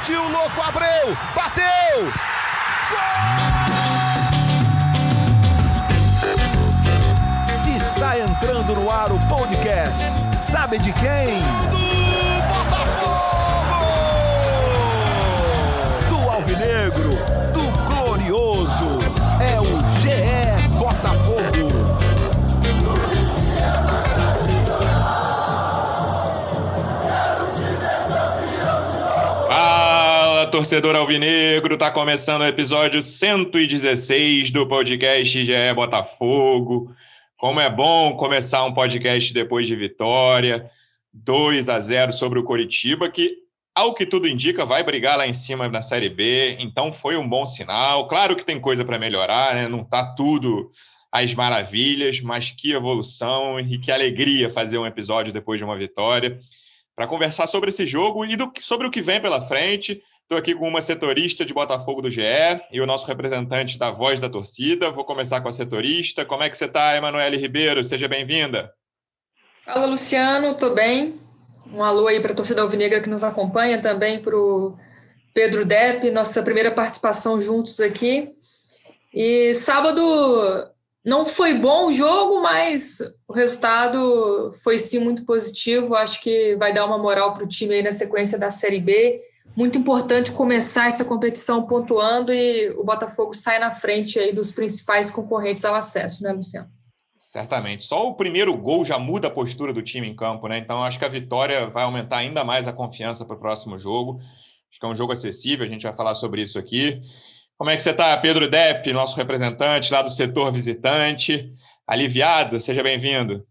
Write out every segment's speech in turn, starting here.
Partiu, louco, Abreu! Bateu! Gol! Está entrando no ar o podcast. Sabe de quem? Torcedor alvinegro! Tá começando o episódio 116 do podcast GE Botafogo. Como é bom começar um podcast depois de vitória, 2 a 0 sobre o Coritiba, que, ao que tudo indica, vai brigar lá em cima na Série B. Então foi um bom sinal. Claro que tem coisa para melhorar, né? Não tá tudo às maravilhas, mas que evolução e que alegria fazer um episódio depois de uma vitória para conversar sobre esse jogo e do, sobre o que vem pela frente. Estou aqui com uma setorista de Botafogo do GE e o nosso representante da Voz da Torcida. Vou começar com a setorista. Como é que você está, Emanuele Ribeiro? Seja bem-vinda. Fala, Luciano. Estou bem. Um alô aí para a torcida alvinegra que nos acompanha, também para o Pedro Depp, nossa primeira participação juntos aqui. E sábado não foi bom o jogo, mas o resultado foi sim muito positivo. Acho que vai dar uma moral para o time aí na sequência da Série B. Muito importante começar essa competição pontuando e o Botafogo sai na frente aí dos principais concorrentes ao acesso, né, Luciano? Certamente. Só o primeiro gol já muda a postura do time em campo, né? Então acho que a vitória vai aumentar ainda mais a confiança para o próximo jogo. Acho que é um jogo acessível, a gente vai falar sobre isso aqui. Como é que você está, Pedro Depp, nosso representante lá do setor visitante? Aliviado? Seja bem-vindo.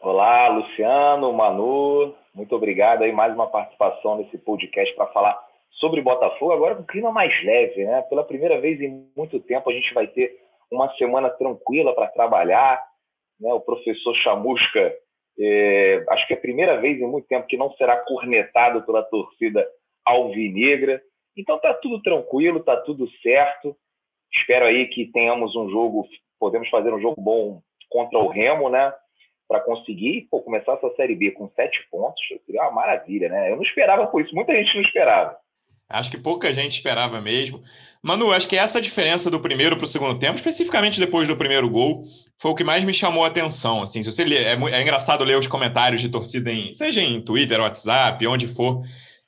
Olá, Luciano, Manu, muito obrigado aí mais uma participação nesse podcast para falar sobre Botafogo, agora com clima mais leve, né? Pela primeira vez em muito tempo a gente vai ter uma semana tranquila para trabalhar, né? O professor Chamusca, é, acho que é a primeira vez em muito tempo que não será cornetado pela torcida alvinegra. Então tá tudo tranquilo, tá tudo certo. Espero aí que tenhamos um jogo, podemos fazer um jogo bom contra o Remo, né? Para conseguir pô, começar essa Série B com sete pontos, seria uma maravilha, né? Eu não esperava por isso, muita gente não esperava. Acho que pouca gente esperava mesmo. Manu, acho que essa diferença do primeiro para o segundo tempo, especificamente depois do primeiro gol, foi o que mais me chamou a atenção. Assim, se você lê, é, é engraçado ler os comentários de torcida, em, seja em Twitter, WhatsApp, onde for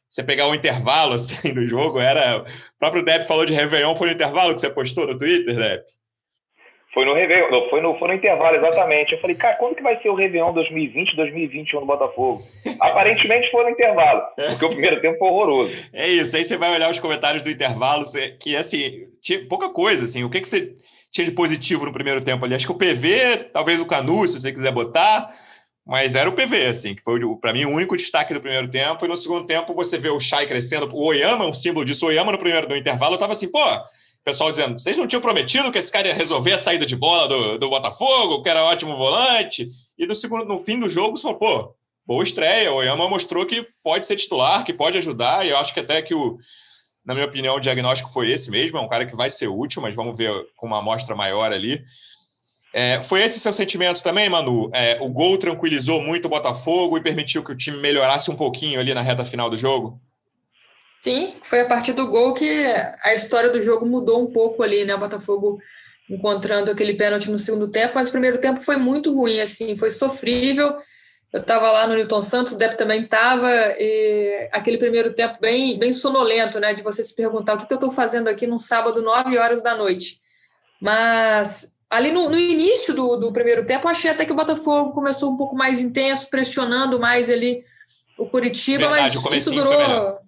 você pegar o intervalo assim, do jogo, era. O próprio Depp falou de Réveillon, foi no intervalo que você postou no Twitter, Depp? Foi no Réveillon, foi no, foi no intervalo, exatamente. Eu falei, cara, quando que vai ser o Réveillon 2020, 2021 no Botafogo? Aparentemente foi no intervalo, porque o primeiro tempo foi horroroso. É isso, aí você vai olhar os comentários do intervalo, que assim, tinha pouca coisa, assim. O que, que você tinha de positivo no primeiro tempo ali? Acho que o PV, talvez o Canu, se você quiser botar mas era o PV, assim, que foi, para mim, o único destaque do primeiro tempo. E no segundo tempo, você vê o Chay crescendo. O Oyama é um símbolo disso. O Oyama, no primeiro no intervalo, eu tava assim, pô, pessoal dizendo, vocês não tinham prometido que esse cara ia resolver a saída de bola do, do Botafogo, que era ótimo volante? E no, segundo, no fim do jogo, você falou, pô, boa estreia. O Oyama mostrou que pode ser titular, que pode ajudar. E eu acho que até que o. Na minha opinião, o diagnóstico foi esse mesmo. É um cara que vai ser útil, mas vamos ver com uma amostra maior ali. É, foi esse seu sentimento também, Manu? É, o gol tranquilizou muito o Botafogo e permitiu que o time melhorasse um pouquinho ali na reta final do jogo? Sim, foi a partir do gol que a história do jogo mudou um pouco ali, né? O Botafogo encontrando aquele pênalti no segundo tempo, mas o primeiro tempo foi muito ruim, assim, foi sofrível. Eu estava lá no Newton Santos, o Depp também estava, e aquele primeiro tempo bem, bem sonolento, né? De você se perguntar o que, que eu estou fazendo aqui num sábado, nove horas da noite. Mas Ali no, no início do, do, primeiro tempo, achei até que o Botafogo começou um pouco mais intenso, pressionando mais ali o Curitiba, Verdade, mas isso durou,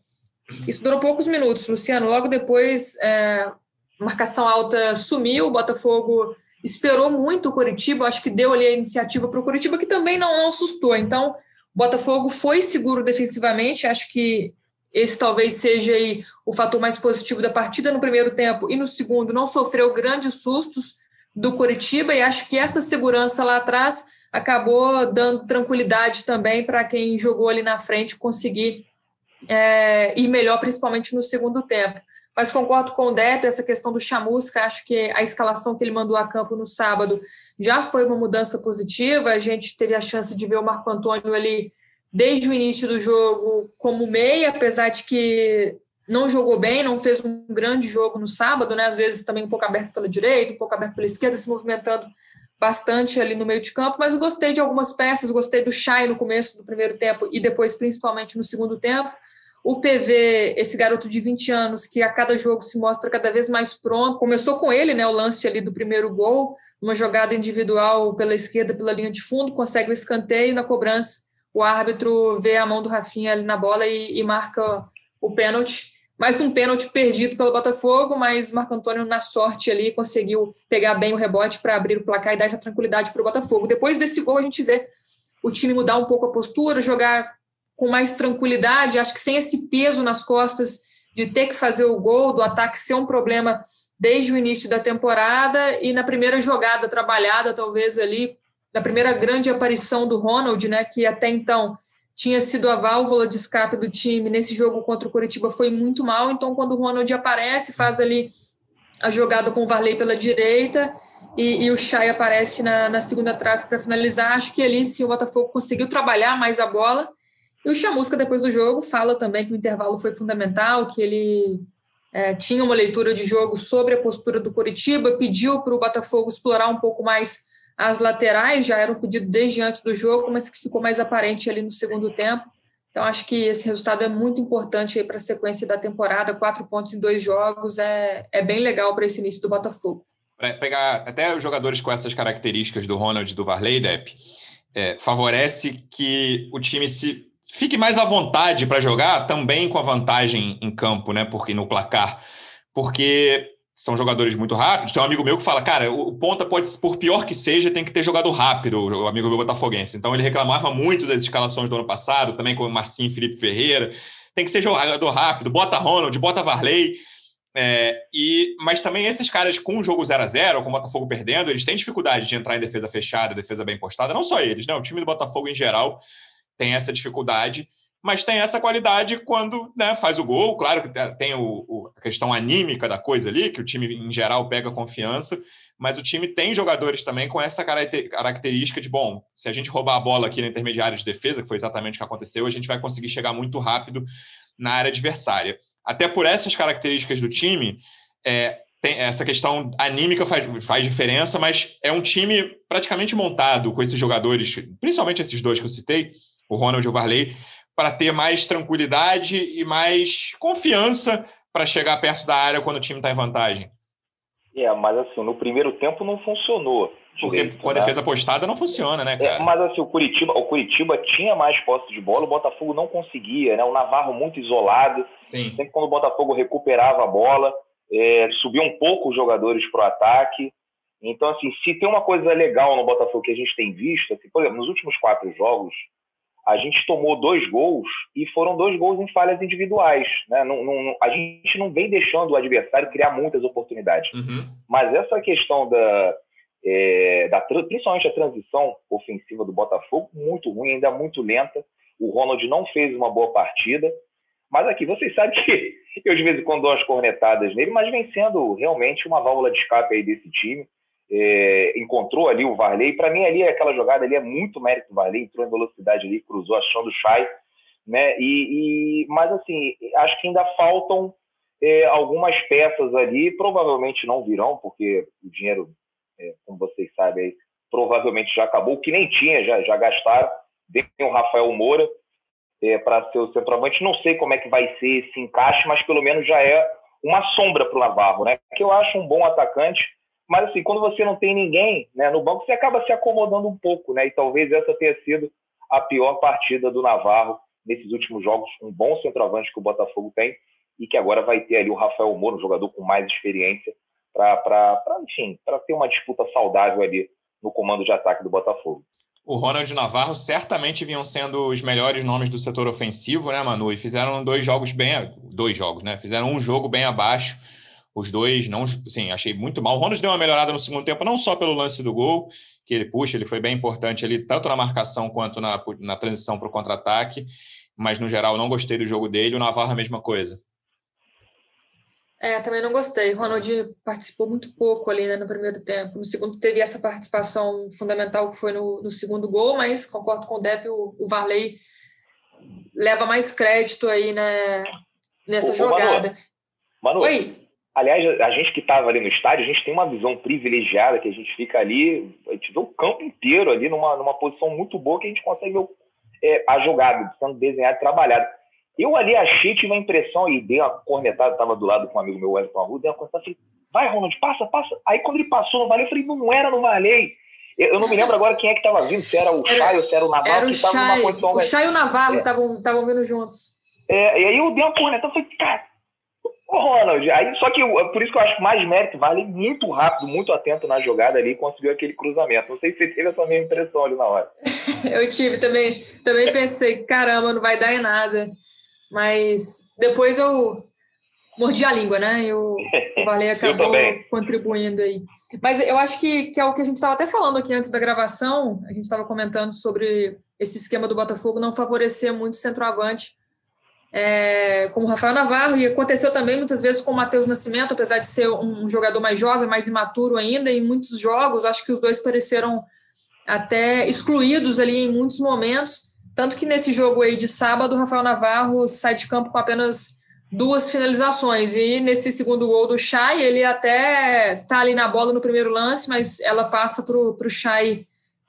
isso durou poucos minutos, Luciano. Logo depois, é, marcação alta sumiu, o Botafogo esperou muito o Curitiba, acho que deu ali a iniciativa para o Curitiba, que também não, não assustou. Então, o Botafogo foi seguro defensivamente, acho que esse talvez seja aí o fator mais positivo da partida no primeiro tempo e no segundo não sofreu grandes sustos do Curitiba e acho que essa segurança lá atrás acabou dando tranquilidade também para quem jogou ali na frente conseguir é, melhor, principalmente no segundo tempo. Mas concordo com o Depp, essa questão do Chamusca, acho que a escalação que ele mandou a campo no sábado já foi uma mudança positiva. A gente teve a chance de ver o Marco Antônio ali desde o início do jogo como meia, apesar de que não jogou bem, não fez um grande jogo no sábado, né? Às vezes também um pouco aberto pela direita, um pouco aberto pela esquerda, se movimentando bastante ali no meio de campo, mas eu gostei de algumas peças, gostei do Chay no começo do primeiro tempo e depois principalmente no segundo tempo. O PV, esse garoto de 20 anos, que a cada jogo se mostra cada vez mais pronto. Começou com ele, né, o lance ali do primeiro gol, uma jogada individual pela esquerda, pela linha de fundo, consegue o escanteio na cobrança. O árbitro vê a mão do Rafinha ali na bola e, e marca o pênalti. Mais um pênalti perdido pelo Botafogo, mas Marco Antônio, na sorte ali, conseguiu pegar bem o rebote para abrir o placar e dar essa tranquilidade para o Botafogo. Depois desse gol, a gente vê o time mudar um pouco a postura, jogar com mais tranquilidade, acho que sem esse peso nas costas de ter que fazer o gol, do ataque ser um problema desde o início da temporada e na primeira jogada trabalhada, talvez ali, na primeira grande aparição do Ronald, né, que até então tinha sido a válvula de escape do time nesse jogo contra o Curitiba foi muito mal. Então, quando o Ronald aparece, faz ali a jogada com o Varley pela direita e, e o Chay aparece na, na segunda trave para finalizar. Acho que ali sim o Botafogo conseguiu trabalhar mais a bola. E o Chamusca, depois do jogo, fala também que o intervalo foi fundamental, que ele é, tinha uma leitura de jogo sobre a postura do Curitiba, pediu para o Botafogo explorar um pouco mais as laterais já eram pedido desde antes do jogo, mas que ficou mais aparente ali no segundo tempo. Então, acho que esse resultado é muito importante para a sequência da temporada. Quatro pontos em dois jogos é, é bem legal para esse início do Botafogo. Para pegar até os jogadores com essas características do Ronald e do Varley, Depp, é, favorece que o time se fique mais à vontade para jogar, também com a vantagem em campo, né? Porque no placar. Porque são jogadores muito rápidos. Tem um amigo meu que fala, cara, o ponta pode, por pior que seja, tem que ter jogado rápido, o amigo meu botafoguense. Então ele reclamava muito das escalações do ano passado, também com o Marcinho Felipe Ferreira. Tem que ser jogador rápido, bota Ronald, bota Varley. É, e, mas também esses caras com o jogo 0 a 0 com o Botafogo perdendo, eles têm dificuldade de entrar em defesa fechada, defesa bem postada. Não só eles, né? O time do Botafogo em geral tem essa dificuldade mas tem essa qualidade quando né, faz o gol. Claro que tem o, o, a questão anímica da coisa ali, que o time em geral pega confiança, mas o time tem jogadores também com essa característica de, bom, se a gente roubar a bola aqui na intermediária de defesa, que foi exatamente o que aconteceu, a gente vai conseguir chegar muito rápido na área adversária. Até por essas características do time, é, essa questão anímica faz, faz diferença, mas é um time praticamente montado com esses jogadores, principalmente esses dois que eu citei, o Ronald e o Varley, para ter mais tranquilidade e mais confiança para chegar perto da área quando o time está em vantagem. É, mas assim, no primeiro tempo não funcionou. Porque direito, com a né? defesa postada não funciona, né, é, cara? É, mas assim, o Curitiba, o Curitiba tinha mais posse de bola, o Botafogo não conseguia, né? O Navarro muito isolado. Sim. Sempre quando o Botafogo recuperava a bola, é, subiu um pouco os jogadores para o ataque. Então, assim, se tem uma coisa legal no Botafogo que a gente tem visto, assim, por exemplo, nos últimos quatro jogos, a gente tomou dois gols e foram dois gols em falhas individuais. Né? Não, não, a gente não vem deixando o adversário criar muitas oportunidades. Uhum. Mas essa questão da, é, da, principalmente a transição ofensiva do Botafogo, muito ruim, ainda muito lenta. O Ronald não fez uma boa partida. Mas aqui, vocês sabem que eu de vez em quando dou umas cornetadas nele, mas vem sendo realmente uma válvula de escape aí desse time é, encontrou ali o Varley. Para mim, ali aquela jogada ali é muito mérito do Varley, entrou em velocidade ali, cruzou achando o Chay, né? E, e, mas assim, acho que ainda faltam é, algumas peças ali, provavelmente não virão, porque o dinheiro, é, como vocês sabem, aí, provavelmente já acabou, que nem tinha, já, já gastaram. Vem o Rafael Moura é, para ser o centroavante. Não sei como é que vai ser esse encaixe, mas pelo menos já é uma sombra para o Navarro, né? Que eu acho um bom atacante mas assim, quando você não tem ninguém né, no banco, você acaba se acomodando um pouco, né? E talvez essa tenha sido a pior partida do Navarro nesses últimos jogos. Um bom centroavante que o Botafogo tem e que agora vai ter ali o Rafael Moro, um jogador com mais experiência, para, enfim, para ter uma disputa saudável ali no comando de ataque do Botafogo. O Ronald Navarro certamente vinham sendo os melhores nomes do setor ofensivo, né, Manu? E fizeram dois jogos bem. Dois jogos, né? Fizeram um jogo bem abaixo os dois, não, sim, achei muito mal. O Ronald deu uma melhorada no segundo tempo, não só pelo lance do gol, que ele puxa, ele foi bem importante ali, tanto na marcação quanto na, na transição para o contra-ataque, mas no geral não gostei do jogo dele. O Navarro, a mesma coisa. É, também não gostei. O Ronald participou muito pouco ali né, no primeiro tempo. No segundo teve essa participação fundamental que foi no, no segundo gol, mas concordo com o Depp, o, o Varley leva mais crédito aí né, nessa ô, jogada. Manu, Manu, Oi. Aliás, a gente que estava ali no estádio, a gente tem uma visão privilegiada, que a gente fica ali, a gente vê o campo inteiro ali numa, numa posição muito boa que a gente consegue ver é, a jogada sendo desenhada e trabalhada. Eu ali achei, tive uma impressão e dei uma cornetada, estava do lado com um amigo meu, Wellington Arruda, dei uma cornetada, falei, vai Ronald, passa, passa. Aí quando ele passou no Valei, eu falei, não era no Valei. Eu não me lembro agora quem é que estava vindo, se era o Chay ou se era o Navarro que estava numa posição... O Chay e o Navarro estavam é. vindo juntos. É, e aí eu dei uma cornetada, falei, cara, Ô, Ronald, aí, só que por isso que eu acho que mais mérito vale muito rápido, muito atento na jogada ali, conseguiu aquele cruzamento. Não sei se você teve essa mesma impressão ali na hora. eu tive também, também pensei, caramba, não vai dar em nada. Mas depois eu mordi a língua, né? Eu, o Valei acabou contribuindo aí. Mas eu acho que, que é o que a gente estava até falando aqui antes da gravação, a gente estava comentando sobre esse esquema do Botafogo não favorecer muito o centroavante é, como Rafael Navarro, e aconteceu também muitas vezes com o Matheus Nascimento, apesar de ser um jogador mais jovem, mais imaturo ainda, em muitos jogos, acho que os dois pareceram até excluídos ali em muitos momentos, tanto que nesse jogo aí de sábado, o Rafael Navarro sai de campo com apenas duas finalizações, e nesse segundo gol do Chay, ele até tá ali na bola no primeiro lance, mas ela passa para o Chay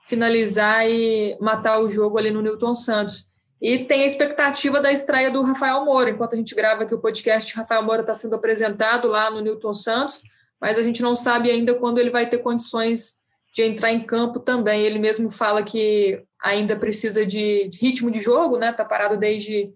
finalizar e matar o jogo ali no Newton Santos. E tem a expectativa da estreia do Rafael Moura. Enquanto a gente grava aqui o podcast, Rafael Moura está sendo apresentado lá no Newton Santos, mas a gente não sabe ainda quando ele vai ter condições de entrar em campo também. Ele mesmo fala que ainda precisa de ritmo de jogo, né? Está parado desde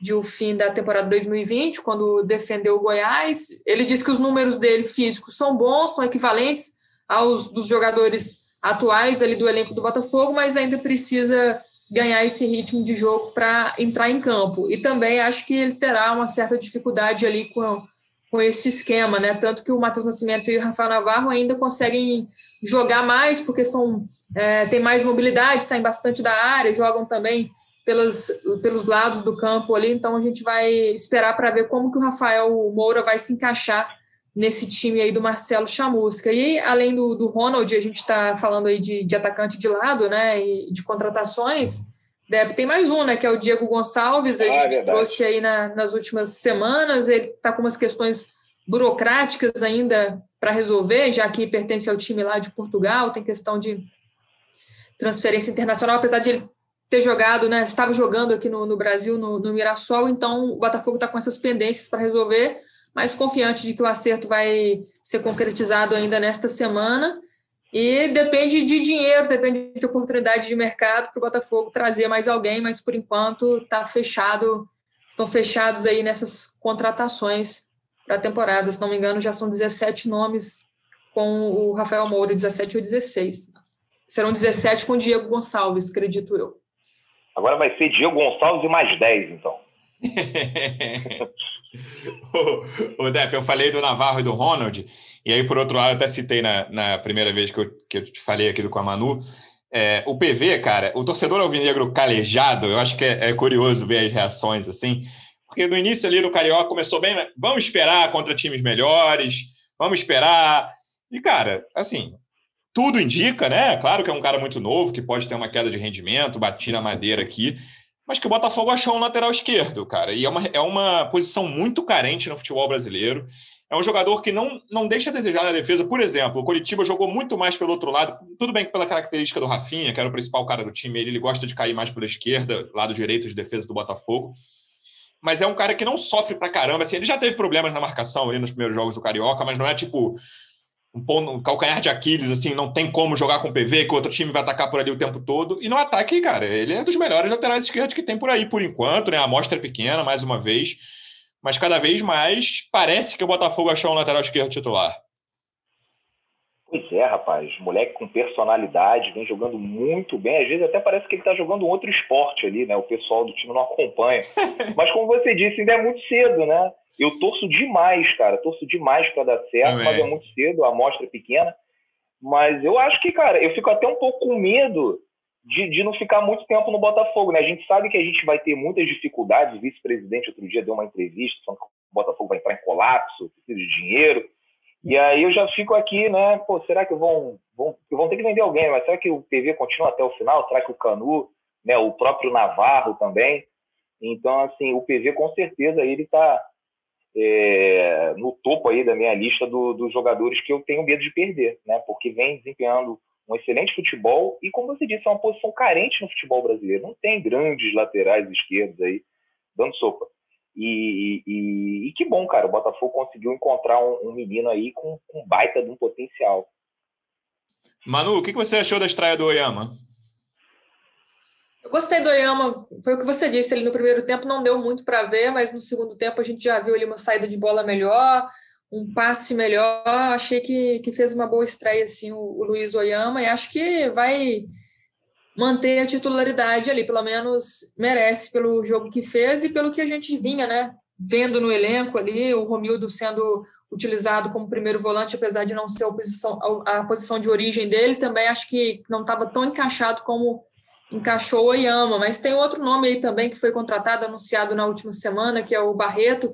de o fim da temporada 2020, quando defendeu o Goiás. Ele diz que os números dele físicos são bons, são equivalentes aos dos jogadores atuais ali do elenco do Botafogo, mas ainda precisa ganhar esse ritmo de jogo para entrar em campo. E também acho que ele terá uma certa dificuldade ali com, com esse esquema, né? Tanto que o Matheus Nascimento e o Rafael Navarro ainda conseguem jogar mais, porque são é, têm mais mobilidade, saem bastante da área, jogam também pelos, pelos lados do campo ali. Então a gente vai esperar para ver como que o Rafael Moura vai se encaixar nesse time aí do Marcelo Chamusca. E além do, do Ronald, a gente está falando aí de, de, atacante de lado, né, e de contratações, Deb, tem mais um, né, que é o Diego Gonçalves, a ah, gente verdade. trouxe aí na, nas últimas semanas, ele está com umas questões burocráticas ainda para resolver, já que pertence ao time lá de Portugal, tem questão de transferência internacional, apesar de ele ter jogado, né, estava jogando aqui no, no Brasil, no, no Mirassol, então o Botafogo está com essas pendências para resolver, mas confiante de que o acerto vai ser concretizado ainda nesta semana. E depende de dinheiro, depende de oportunidade de mercado para o Botafogo trazer mais alguém, mas por enquanto está fechado, estão fechados aí nessas contratações para a temporada. Se não me engano, já são 17 nomes com o Rafael Moura, 17 ou 16. Serão 17 com o Diego Gonçalves, acredito eu. Agora vai ser Diego Gonçalves e mais 10, então. o, Depp, eu falei do Navarro e do Ronald, e aí, por outro lado, até citei na, na primeira vez que eu, que eu te falei aqui do com a Manu, é, o PV, cara, o torcedor alvinegro calejado, eu acho que é, é, curioso ver as reações assim, porque no início ali no Carioca começou bem, né? vamos esperar contra times melhores, vamos esperar. E, cara, assim, tudo indica, né? Claro que é um cara muito novo, que pode ter uma queda de rendimento, bati na madeira aqui, mas que o Botafogo achou um lateral esquerdo, cara. E é uma, é uma posição muito carente no futebol brasileiro. É um jogador que não, não deixa a desejar na defesa. Por exemplo, o Coritiba jogou muito mais pelo outro lado. Tudo bem que pela característica do Rafinha, que era o principal cara do time, ele, ele gosta de cair mais pela esquerda, lado direito de defesa do Botafogo. Mas é um cara que não sofre pra caramba. Assim, ele já teve problemas na marcação ali nos primeiros jogos do Carioca, mas não é tipo um, calcanhar de Aquiles, assim, não tem como jogar com PV, que o outro time vai atacar por ali o tempo todo. E no ataque, cara, ele é dos melhores laterais esquerdos que tem por aí, por enquanto, né? A amostra é pequena, mais uma vez. Mas cada vez mais parece que o Botafogo achou um lateral esquerdo titular. Pois é, rapaz. Moleque com personalidade, vem jogando muito bem. Às vezes até parece que ele está jogando outro esporte ali, né? O pessoal do time não acompanha. Mas como você disse, ainda é muito cedo, né? Eu torço demais, cara. Torço demais para dar certo, Também. mas é muito cedo, a amostra é pequena. Mas eu acho que, cara, eu fico até um pouco com medo de, de não ficar muito tempo no Botafogo, né? A gente sabe que a gente vai ter muitas dificuldades. O vice-presidente outro dia deu uma entrevista falando que o Botafogo vai entrar em colapso, precisa de dinheiro. E aí eu já fico aqui, né? Pô, será que vão, vão, vão ter que vender alguém? Mas será que o PV continua até o final? Será que o Canu, né? O próprio Navarro também? Então, assim, o PV com certeza ele está é, no topo aí da minha lista do, dos jogadores que eu tenho medo de perder, né? Porque vem desempenhando um excelente futebol e, como você disse, é uma posição carente no futebol brasileiro. Não tem grandes laterais esquerdos aí dando sopa. E, e, e que bom, cara, o Botafogo conseguiu encontrar um, um menino aí com, com baita de um potencial. Manu, o que você achou da estreia do Oyama? Eu gostei do Oyama, foi o que você disse, ele no primeiro tempo não deu muito para ver, mas no segundo tempo a gente já viu ali uma saída de bola melhor, um passe melhor, achei que, que fez uma boa estreia assim o, o Luiz Oyama e acho que vai manter a titularidade ali, pelo menos merece pelo jogo que fez e pelo que a gente vinha, né, vendo no elenco ali, o Romildo sendo utilizado como primeiro volante, apesar de não ser a posição, a posição de origem dele, também acho que não estava tão encaixado como encaixou o Oyama, mas tem outro nome aí também que foi contratado, anunciado na última semana, que é o Barreto.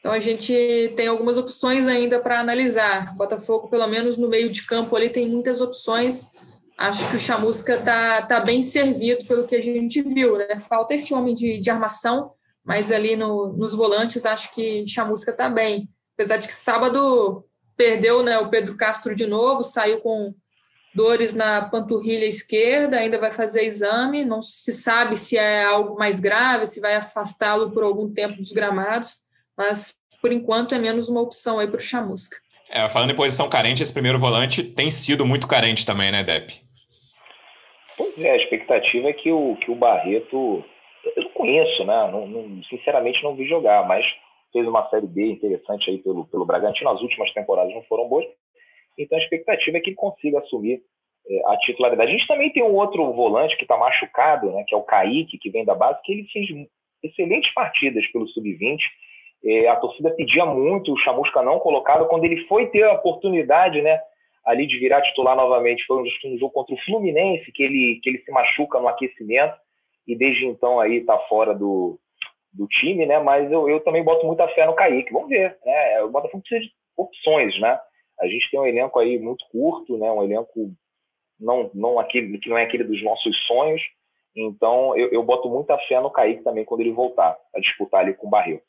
Então a gente tem algumas opções ainda para analisar. Botafogo, pelo menos no meio de campo ali, tem muitas opções. Acho que o Chamusca está tá bem servido pelo que a gente viu. Né? Falta esse homem de, de armação, mas ali no, nos volantes acho que Chamusca está bem. Apesar de que sábado perdeu né, o Pedro Castro de novo, saiu com dores na panturrilha esquerda, ainda vai fazer exame, não se sabe se é algo mais grave, se vai afastá-lo por algum tempo dos gramados, mas por enquanto é menos uma opção aí para o Chamusca. É, falando em posição carente, esse primeiro volante tem sido muito carente também, né, Depp? Pois é, a expectativa é que o, que o Barreto. Eu não conheço, né? Não, não, sinceramente não vi jogar, mas fez uma série B interessante aí pelo, pelo Bragantino. As últimas temporadas não foram boas, então a expectativa é que ele consiga assumir é, a titularidade. A gente também tem um outro volante que está machucado, né, que é o Kaique, que vem da base, que ele fez excelentes partidas pelo Sub-20. É, a torcida pedia muito o Chamusca não colocado. Quando ele foi ter a oportunidade né, ali de virar titular novamente, foi um jogo contra o Fluminense, que ele, que ele se machuca no aquecimento e desde então aí está fora do, do time, né? Mas eu, eu também boto muita fé no Kaique. Vamos ver, né? O Botafogo precisa de opções, né? A gente tem um elenco aí muito curto, né? Um elenco não, não aquele que não é aquele dos nossos sonhos. Então eu, eu boto muita fé no Kaique também quando ele voltar a disputar ali com o Barreto.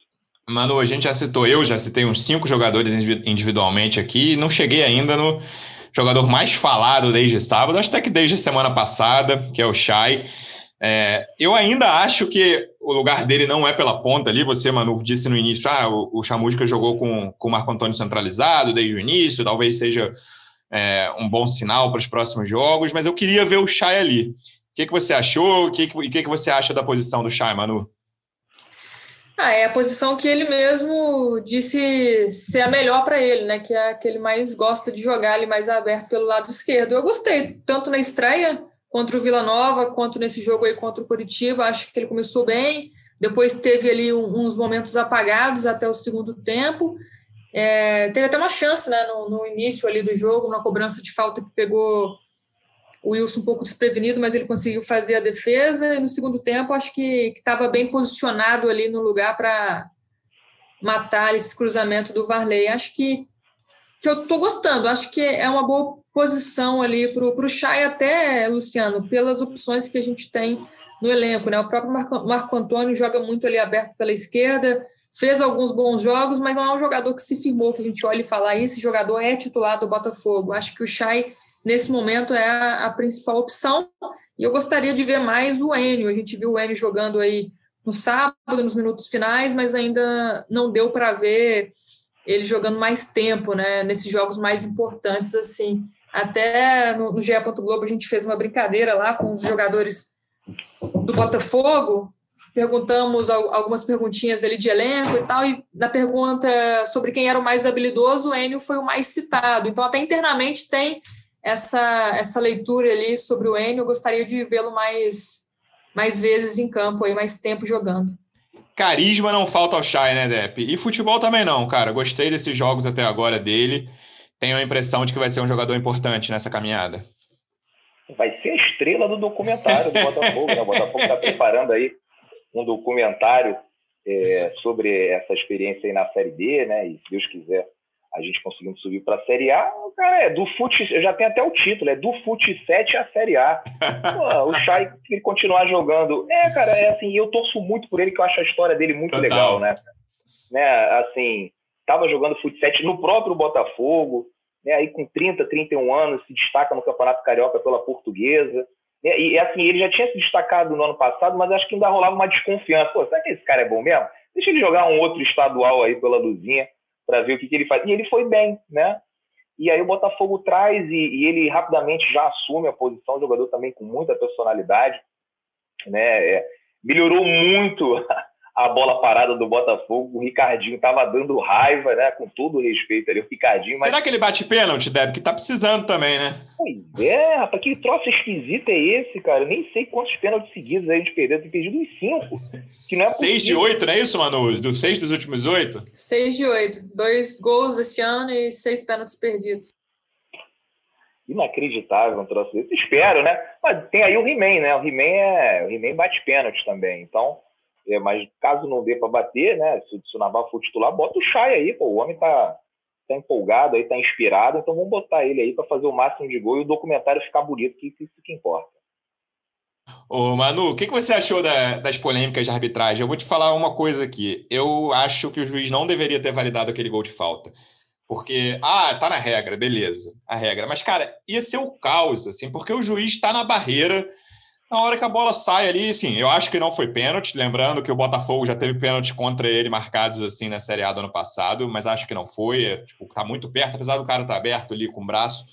Manu, a gente já citou, eu já citei uns cinco jogadores individualmente aqui, não cheguei ainda no jogador mais falado desde sábado, acho até que desde a semana passada, que é o Chay. É, eu ainda acho que o lugar dele não é pela ponta ali. Você, Manu, disse no início, ah, o, o Chamusca jogou com, com o Marco Antônio centralizado desde o início, talvez seja é, um bom sinal para os próximos jogos, mas eu queria ver o Chay ali. O que, que você achou? O que, que, que, que você acha da posição do Chay, Manu? Ah, é a posição que ele mesmo disse ser a melhor para ele, né? Que é a que ele mais gosta de jogar ali mais aberto pelo lado esquerdo. Eu gostei, tanto na estreia contra o Vila Nova, quanto nesse jogo aí contra o Curitiba, acho que ele começou bem, depois teve ali uns momentos apagados até o segundo tempo, é, teve até uma chance né, no, no, início ali do jogo, uma cobrança de falta que pegou o Wilson um pouco desprevenido, mas ele conseguiu fazer a defesa, e no segundo tempo acho que estava bem posicionado ali no lugar para matar esse cruzamento do Varley. Acho que, que eu estou gostando, acho que é uma boa posição ali para o Chay até, Luciano, pelas opções que a gente tem no elenco. Né? O próprio Marco, Marco Antônio joga muito ali aberto pela esquerda, fez alguns bons jogos, mas não é um jogador que se firmou, que a gente olha e fala, esse jogador é titular do Botafogo. Acho que o Chay, nesse momento, é a, a principal opção, e eu gostaria de ver mais o Enio. A gente viu o Enio jogando aí no sábado, nos minutos finais, mas ainda não deu para ver ele jogando mais tempo, né, nesses jogos mais importantes, assim. Até no, no GE. Globo a gente fez uma brincadeira lá com os jogadores do Botafogo, perguntamos algumas perguntinhas ali de elenco e tal, e na pergunta sobre quem era o mais habilidoso, o Enio foi o mais citado. Então, até internamente tem essa, essa leitura ali sobre o Enio, eu gostaria de vê-lo mais, mais vezes em campo, aí, mais tempo jogando. Carisma não falta ao Chay, né, Depp? E futebol também não, cara. Gostei desses jogos até agora dele tenho a impressão de que vai ser um jogador importante nessa caminhada. Vai ser a estrela do documentário do Botafogo. né? O Botafogo está preparando aí um documentário é, sobre essa experiência aí na Série B, né? E se Deus quiser, a gente conseguindo subir para a Série A, o cara é do fute, já tem até o título, é do fute 7 à Série A. Pô, o Chay, ele continuar jogando. É, cara, é assim, eu torço muito por ele, que eu acho a história dele muito Total. legal, né? né? Assim, tava jogando fute 7 no próprio Botafogo, né? Aí com 30, 31 anos, se destaca no Campeonato Carioca pela Portuguesa. Né? E assim, ele já tinha se destacado no ano passado, mas acho que ainda rolava uma desconfiança. Pô, será que esse cara é bom mesmo? Deixa ele jogar um outro estadual aí pela Luzinha para ver o que, que, ele faz. E ele foi bem, né? E aí o Botafogo traz e, e ele rapidamente já assume a posição, jogador também com muita personalidade, né? É, melhorou muito a bola parada do Botafogo. O Ricardinho estava dando raiva, né? Com todo o respeito ali, o Ricardinho. Será mas... que ele bate pênalti, Deb? Que tá precisando também, né? Pois é, rapaz, que troço esquisito é esse, cara? Eu nem sei quantos pênaltis seguidos a gente perdeu. Tem perdido uns cinco. Que não é seis de oito, não é isso, Manu? Dos seis dos últimos oito? Seis de oito. Dois gols esse ano e seis pênaltis perdidos. Inacreditável um troço desse. Espero, né? Mas tem aí o He-Man, né? O He-Man é... o He-Man bate pênalti também. Então é, mas caso não dê para bater, né? Se, se, o Navarro for titular, bota o Chay aí, pô. O homem tá, tá empolgado aí, tá inspirado, então vamos botar ele aí para fazer o máximo de gol e o documentário ficar bonito, que isso que importa. Ô, Manu, o que, que você achou da, das polêmicas de arbitragem? Eu vou te falar uma coisa aqui. Eu acho que o juiz não deveria ter validado aquele gol de falta. Porque, ah, tá na regra, beleza, a regra. Mas, cara, ia ser o caos, assim, porque o juiz está na barreira na hora que a bola sai ali, sim, eu acho que não foi pênalti, lembrando que o Botafogo já teve pênalti contra ele marcados assim na Série A do ano passado, mas acho que não foi, é, tipo, tá muito perto, apesar do cara estar tá aberto ali com o braço,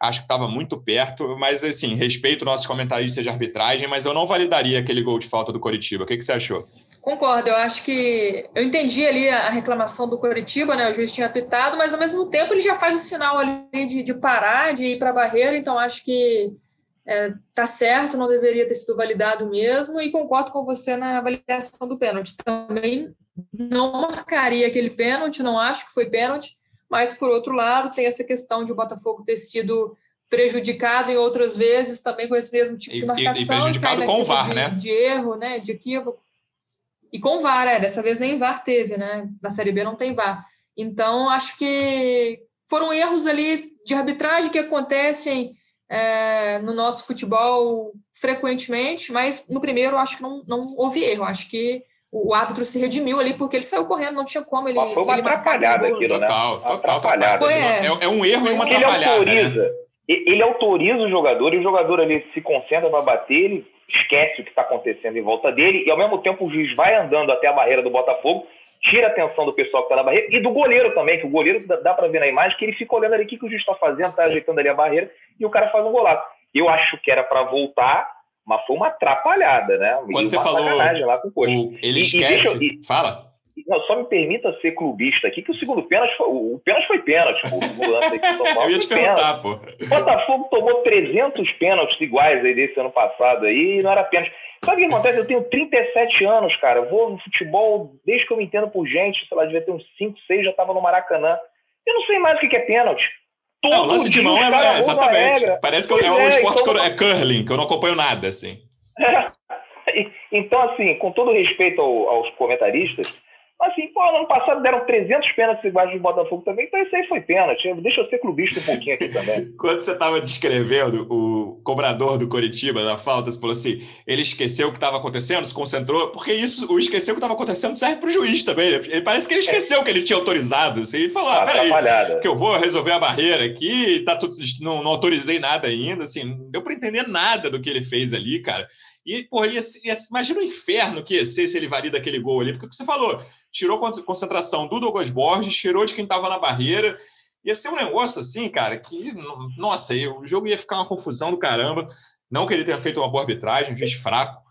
acho que estava muito perto, mas assim, respeito nossos comentaristas de arbitragem, mas eu não validaria aquele gol de falta do Coritiba. O que, que você achou? Concordo, eu acho que eu entendi ali a reclamação do Coritiba, né? O juiz tinha apitado, mas ao mesmo tempo ele já faz o sinal ali de, de parar, de ir para a barreira, então acho que é, tá certo, não deveria ter sido validado mesmo, e concordo com você na avaliação do pênalti. Também não marcaria aquele pênalti, não acho que foi pênalti, mas por outro lado, tem essa questão de o Botafogo ter sido prejudicado em outras vezes também com esse mesmo tipo de marcação. E, e prejudicado e com o VAR, de, né? De erro, né? De equívoco. E com VAR, é, dessa vez nem VAR teve, né? Na Série B não tem VAR. Então, acho que foram erros ali de arbitragem que acontecem é, no nosso futebol frequentemente, mas no primeiro acho que não, não houve erro. Acho que o árbitro se redimiu ali porque ele saiu correndo, não tinha como ele. foi uma ele atrapalhada aquilo, né? Total, total, atrapalhada. É. é, é um erro e uma atrapalhada. Ele autoriza, né? ele autoriza o jogador e o jogador ali se concentra para bater, ele esquece o que está acontecendo em volta dele e ao mesmo tempo o juiz vai andando até a barreira do Botafogo, tira a atenção do pessoal que está na barreira e do goleiro também, que o goleiro dá para ver na imagem que ele fica olhando ali o que, que o juiz está fazendo, está ajeitando ali a barreira e o cara faz um golaço. Eu acho que era para voltar, mas foi uma atrapalhada, né? Quando você falou, lá com o, ele e, esquece. E, Fala. Não, só me permita ser clubista aqui, que o segundo pênalti foi, o pênalti foi pênalti, pô. Eu ia te perguntar, pô. O Botafogo tomou 300 pênaltis iguais aí desse ano passado aí e não era pênalti. Sabe o que acontece? Eu tenho 37 anos, cara. Eu vou no futebol desde que eu me entendo por gente, sei lá, devia ter uns 5, 6, já tava no Maracanã. Eu não sei mais o que é pênalti. Todo não, lance de mão é, é exatamente. Parece que pois é um é, esporte então... que eu, é curling, que eu não acompanho nada, assim. É. Então, assim, com todo respeito ao, aos comentaristas, Assim, pô, no ano passado deram 300 pênaltis iguais do Botafogo também, então isso aí foi pênalti. Deixa eu ser clubista um pouquinho aqui também. Quando você estava descrevendo o cobrador do Coritiba da falta, você falou assim: ele esqueceu o que estava acontecendo, se concentrou, porque isso, o esquecer o que estava acontecendo serve para o juiz também. Ele parece que ele esqueceu é. que ele tinha autorizado, assim, e falou: ah, peraí, que eu vou resolver a barreira aqui, tá tudo, não, não autorizei nada ainda, assim, não deu para entender nada do que ele fez ali, cara. E, porra, ia, ia, imagina o inferno que ia ser se ele valida aquele gol ali, porque o que você falou, tirou concentração do Douglas Borges, tirou de quem estava na barreira. Ia ser um negócio assim, cara, que, nossa, o jogo ia ficar uma confusão do caramba. Não que ele tenha feito uma boa arbitragem, um juiz fraco,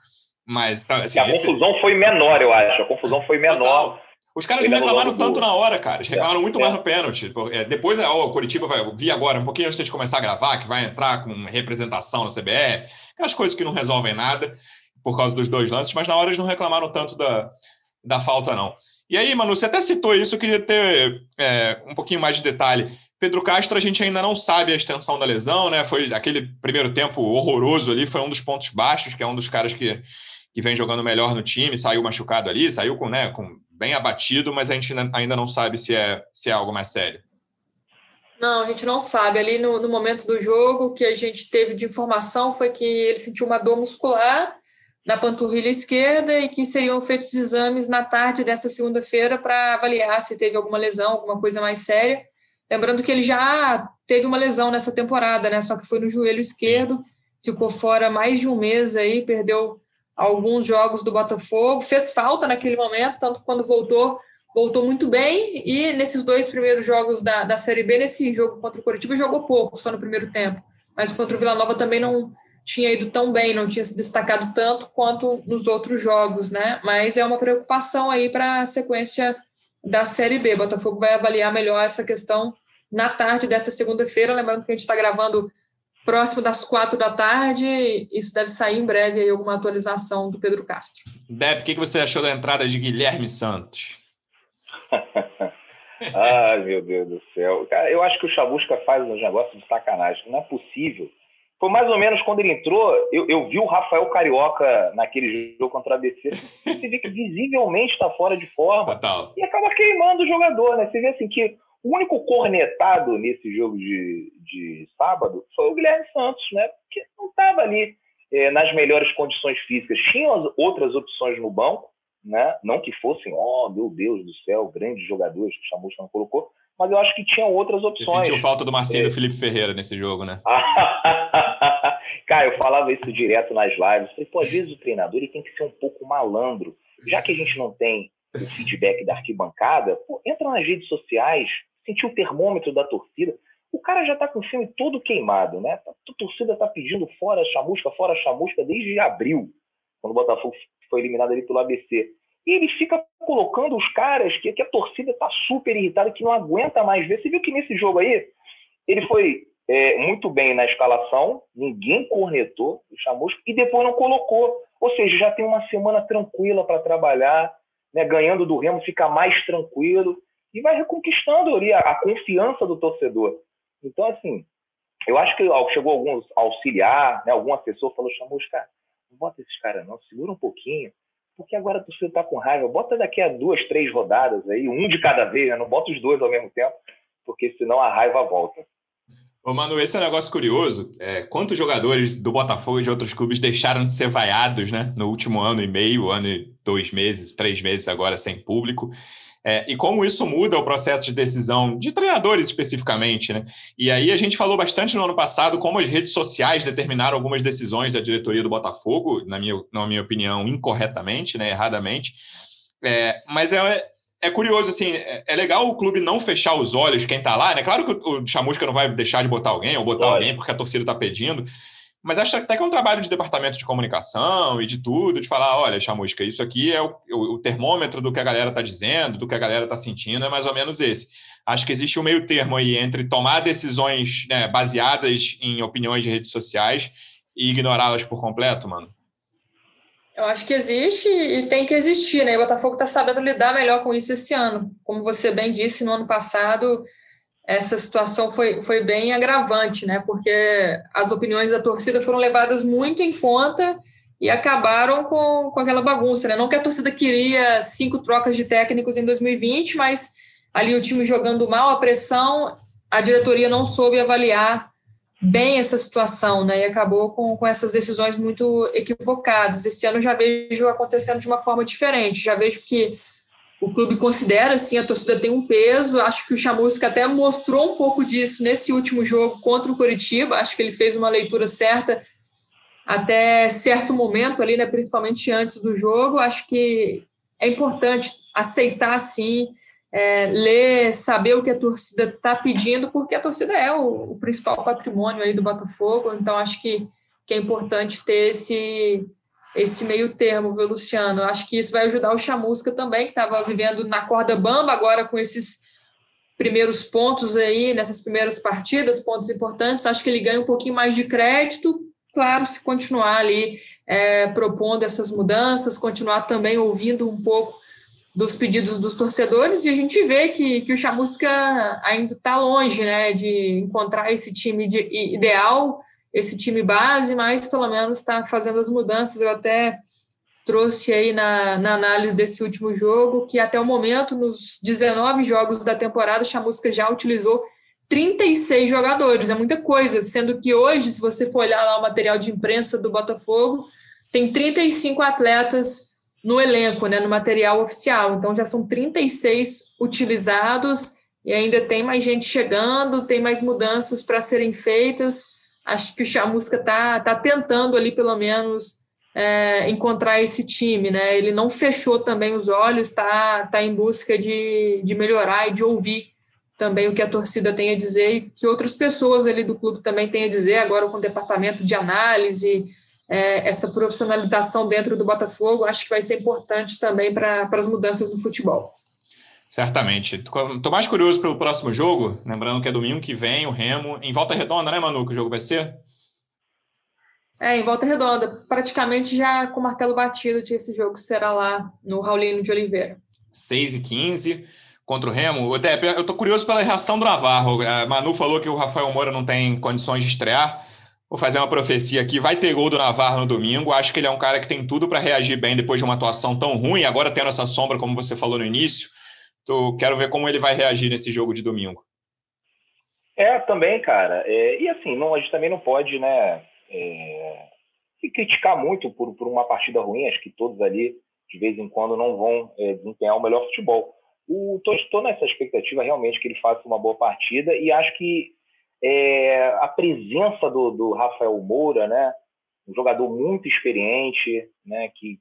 mas. Tá, assim, a esse... confusão foi menor, eu acho. A confusão foi menor. Total. Os caras não reclamaram tanto na hora, cara. Eles reclamaram é, muito é. mais no pênalti. É, depois, ó, o Curitiba vai vir agora, um pouquinho antes de começar a gravar, que vai entrar com representação na CBF, aquelas coisas que não resolvem nada por causa dos dois lances, mas na hora eles não reclamaram tanto da, da falta, não. E aí, Manu, você até citou isso, eu queria ter é, um pouquinho mais de detalhe. Pedro Castro, a gente ainda não sabe a extensão da lesão, né? Foi aquele primeiro tempo horroroso ali, foi um dos pontos baixos, que é um dos caras que, que vem jogando melhor no time, saiu machucado ali, saiu com, né, com bem abatido, mas a gente ainda não sabe se é, se é algo mais sério. Não, a gente não sabe. Ali no, no momento do jogo, o que a gente teve de informação foi que ele sentiu uma dor muscular na panturrilha esquerda e que seriam feitos exames na tarde desta segunda-feira para avaliar se teve alguma lesão, alguma coisa mais séria. Lembrando que ele já teve uma lesão nessa temporada, né? Só que foi no joelho esquerdo, ficou fora mais de um mês aí, perdeu alguns jogos do Botafogo, fez falta naquele momento, tanto quando voltou, voltou muito bem, e nesses dois primeiros jogos da, da Série B, nesse jogo contra o Curitiba, jogou pouco, só no primeiro tempo. Mas contra o Vila Nova também não, tinha ido tão bem, não tinha se destacado tanto quanto nos outros jogos, né? Mas é uma preocupação aí para a sequência da Série B. Botafogo vai avaliar melhor essa questão na tarde desta segunda-feira. Lembrando que a gente está gravando próximo das quatro da tarde. Isso deve sair em breve aí alguma atualização do Pedro Castro. Deb, o que você achou da entrada de Guilherme Santos? Ai, meu Deus do céu. Cara, eu acho que o Chabusca faz uns negócios de sacanagem. Não é possível foi mais ou menos quando ele entrou, eu, eu vi o Rafael Carioca naquele jogo contra a ABC. Você vê que visivelmente está fora de forma. Total. E acaba queimando o jogador, né? Você vê assim que o único cornetado nesse jogo de, de sábado foi o Guilherme Santos, né? Que não estava ali é, nas melhores condições físicas. Tinha outras opções no banco, né? Não que fossem, oh meu Deus do céu, grandes jogadores que o Chamusca não colocou, mas eu acho que tinha outras opções. Você sentiu falta do Marcinho e do é. Felipe Ferreira nesse jogo, né? Cara, eu falava isso direto nas lives. Falei, pô, às vezes o treinador ele tem que ser um pouco malandro. Já que a gente não tem o feedback da arquibancada, pô, entra nas redes sociais, sentir o termômetro da torcida. O cara já tá com o filme todo queimado, né? A torcida tá pedindo fora chamusca, fora chamusca desde abril, quando o Botafogo foi eliminado ali pelo ABC. E ele fica colocando os caras que, que a torcida está super irritada, que não aguenta mais ver. Você viu que nesse jogo aí, ele foi é, muito bem na escalação, ninguém cornetou o Chamusco, e depois não colocou. Ou seja, já tem uma semana tranquila para trabalhar, né, ganhando do Remo, fica mais tranquilo, e vai reconquistando ali a, a confiança do torcedor. Então, assim, eu acho que chegou alguns auxiliar, né, algum assessor falou, Chamusco, cara, não bota esses caras não, segura um pouquinho, porque agora você está com raiva. Bota daqui a duas, três rodadas aí, um de cada vez, né? não bota os dois ao mesmo tempo, porque senão a raiva volta. Ô, Manu, esse é um negócio curioso. É, quantos jogadores do Botafogo e de outros clubes deixaram de ser vaiados né, no último ano e meio, ano e dois meses, três meses agora sem público? É, e como isso muda o processo de decisão de treinadores especificamente, né? E aí a gente falou bastante no ano passado como as redes sociais determinaram algumas decisões da diretoria do Botafogo, na minha, na minha opinião, incorretamente, né? Erradamente. É, mas é, é curioso, assim, é, é, legal o clube não fechar os olhos, quem tá lá, né? Claro que o, Chamusca não vai deixar de botar alguém, ou botar alguém porque a torcida tá pedindo, mas acho até que é um trabalho de departamento de comunicação e de tudo, de falar, olha, Chamusca, isso aqui é o, o termômetro do que a galera está dizendo, do que a galera está sentindo, é mais ou menos esse. Acho que existe um meio termo aí entre tomar decisões né, baseadas em opiniões de redes sociais e ignorá-las por completo, mano. Eu acho que existe e tem que existir, né? O Botafogo está sabendo lidar melhor com isso esse ano. Como você bem disse, no ano passado essa situação foi, foi bem agravante, né? Porque as opiniões da torcida foram levadas muito em conta e acabaram com, com aquela bagunça, né? Não que a torcida queria cinco trocas de técnicos em 2020, mas ali o time jogando mal, a pressão, a diretoria não soube avaliar bem essa situação, né? E acabou com, com essas decisões muito equivocadas. Esse ano já vejo acontecendo de uma forma diferente. Já vejo que o clube considera, assim, a torcida tem um peso. Acho que o Chamusca até mostrou um pouco disso nesse último jogo contra o Curitiba. Acho que ele fez uma leitura certa até certo momento ali, né, principalmente antes do jogo. Acho que é importante aceitar, sim, é, ler, saber o que a torcida está pedindo, porque a torcida é o, o, principal patrimônio aí do Botafogo. Então, acho que, que é importante ter esse esse meio termo, viu, Luciano? Acho que isso vai ajudar o Chamusca também, que estava vivendo na corda bamba agora com esses primeiros pontos aí, nessas primeiras partidas, pontos importantes. Acho que ele ganha um pouquinho mais de crédito, claro, se continuar ali é, propondo essas mudanças, continuar também ouvindo um pouco dos pedidos dos torcedores, e a gente vê que, que o Chamusca ainda está longe né, de encontrar esse time de, ideal esse time base, mas pelo menos está fazendo as mudanças. Eu até trouxe aí na, na, análise desse último jogo que até o momento, nos 19 jogos da temporada, Chamusca já utilizou 36 jogadores, é muita coisa, sendo que hoje, se você for olhar lá o material de imprensa do Botafogo, tem 35 atletas no elenco, né, no material oficial. Então já são 36 utilizados e ainda tem mais gente chegando, tem mais mudanças para serem feitas. Acho que o Chamusca está tá tentando ali, pelo menos, é, encontrar esse time, né? Ele não fechou também os olhos, está tá em busca de, de melhorar e de ouvir também o que a torcida tem a dizer e que outras pessoas ali do clube também têm a dizer, agora com o departamento de análise, é, essa profissionalização dentro do Botafogo, acho que vai ser importante também para as mudanças no futebol. Certamente. Estou mais curioso pelo próximo jogo, lembrando que é domingo que vem, o Remo, em volta redonda, né, Manu, que o jogo vai ser? É, em volta redonda. Praticamente já com martelo batido de esse jogo será lá no Raulino de Oliveira. 6 e 15 contra o Remo. O Depp, eu estou curioso pela reação do Navarro. A Manu falou que o Rafael Moura não tem condições de estrear. Vou fazer uma profecia aqui. Vai ter gol do Navarro no domingo. Acho que ele é um cara que tem tudo para reagir bem depois de uma atuação tão ruim. Agora tendo essa sombra, como você falou no início. Tô, quero ver como ele vai reagir nesse jogo de domingo. É, também, cara. É, e assim, não, a gente também não pode, né, é, se criticar muito por, por uma partida ruim. Acho que todos ali, de vez em quando, não vão é, desempenhar o melhor futebol. Estou nessa expectativa realmente que ele faça uma boa partida e acho que é, a presença do, do, Rafael Moura, né, um jogador muito experiente, né, que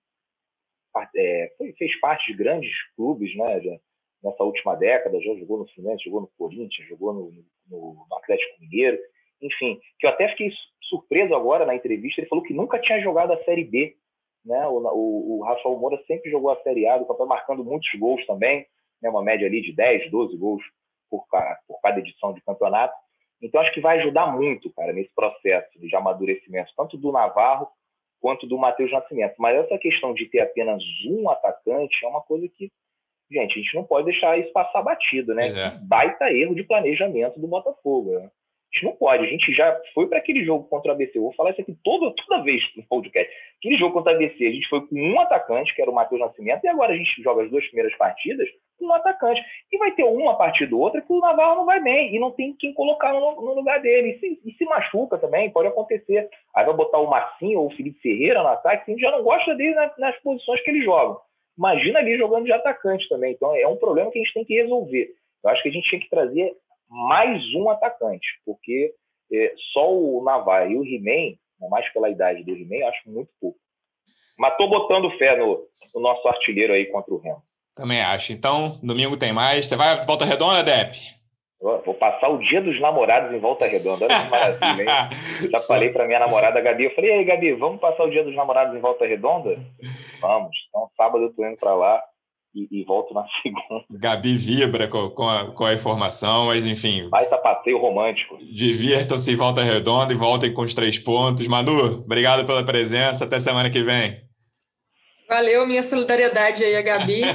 é, fez parte de grandes clubes, né, nessa última década, já jogou no Fluminense, jogou no Corinthians, jogou no, no, no, Atlético Mineiro, enfim, que eu até fiquei surpreso agora na entrevista, ele falou que nunca tinha jogado a Série B, né, o, o, o Rafael Moura sempre jogou a Série A, do campeonato marcando muitos gols também, né, uma média ali de 10, 12 gols por, por cada edição de campeonato, então acho que vai ajudar muito, cara, nesse processo de amadurecimento, tanto do Navarro quanto do Matheus Nascimento. Mas essa questão de ter apenas um atacante é uma coisa que gente, a gente não pode deixar isso passar batido, né? É. Baita erro de planejamento do Botafogo. Né? A gente não pode. A gente já foi para aquele jogo contra o ABC. Eu vou falar isso aqui toda, toda vez no podcast. Aquele jogo contra o ABC, a gente foi com um atacante, que era o Matheus Nascimento, e agora a gente joga as duas primeiras partidas com um atacante. E vai ter uma partida ou outra que o Navarro não vai bem, e não tem quem colocar no, no lugar dele. E se, e se, machuca também, pode acontecer. Aí vai botar o Marcinho ou o Felipe Ferreira no ataque, a gente já não gosta dele nas, nas posições que ele joga. Imagina ali jogando de atacante também. Então é um problema que a gente tem que resolver. Eu acho que a gente tinha que trazer mais um atacante, porque é, só o Navarro e o He-Man, mais pela idade do He-Man, acho muito pouco. Mas estou botando fé no, no, nosso artilheiro aí contra o Remo. Também acho. Então, domingo tem mais. Você vai à volta redonda, Depp? Vou passar o dia dos namorados em volta redonda. Olha que maravilha, hein? Já falei para minha namorada Gabi. Eu falei, e aí, Gabi, vamos passar o dia dos namorados em volta redonda? Vamos. Então, sábado eu tô indo para lá e, e, volto na segunda. Gabi vibra com, com, a, com a informação, mas enfim. Vai passeio romântico. Divirtam-se em volta redonda e voltem com os três pontos. Manu, obrigado pela presença. Até semana que vem. Valeu, minha solidariedade aí a Gabi.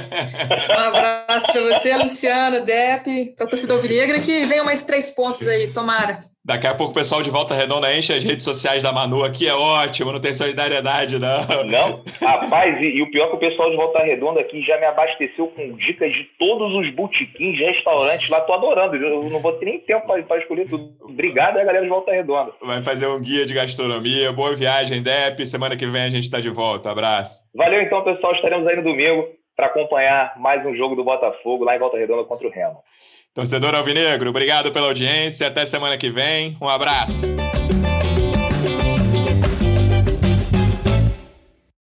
Um abraço para você, Luciano, Depp, para a torcida alvinegra, que venham mais três pontos aí, tomara. Daqui a pouco o pessoal de Volta Redonda enche as redes sociais da Manu aqui, é ótimo, não tem solidariedade, não. Não, rapaz, e, e, o pior é que o pessoal de Volta Redonda aqui já me abasteceu com dicas de todos os botiquins, restaurantes lá, tô adorando, eu não vou ter nem tempo para escolher tudo. Obrigado a galera de Volta Redonda. Vai fazer um guia de gastronomia, boa viagem, Dep, semana que vem a gente está de volta, abraço. Valeu então, pessoal, estaremos aí no domingo para acompanhar mais um jogo do Botafogo lá em Volta Redonda contra o Remo. Torcedor Alvinegro, obrigado pela audiência. Até semana que vem. Um abraço.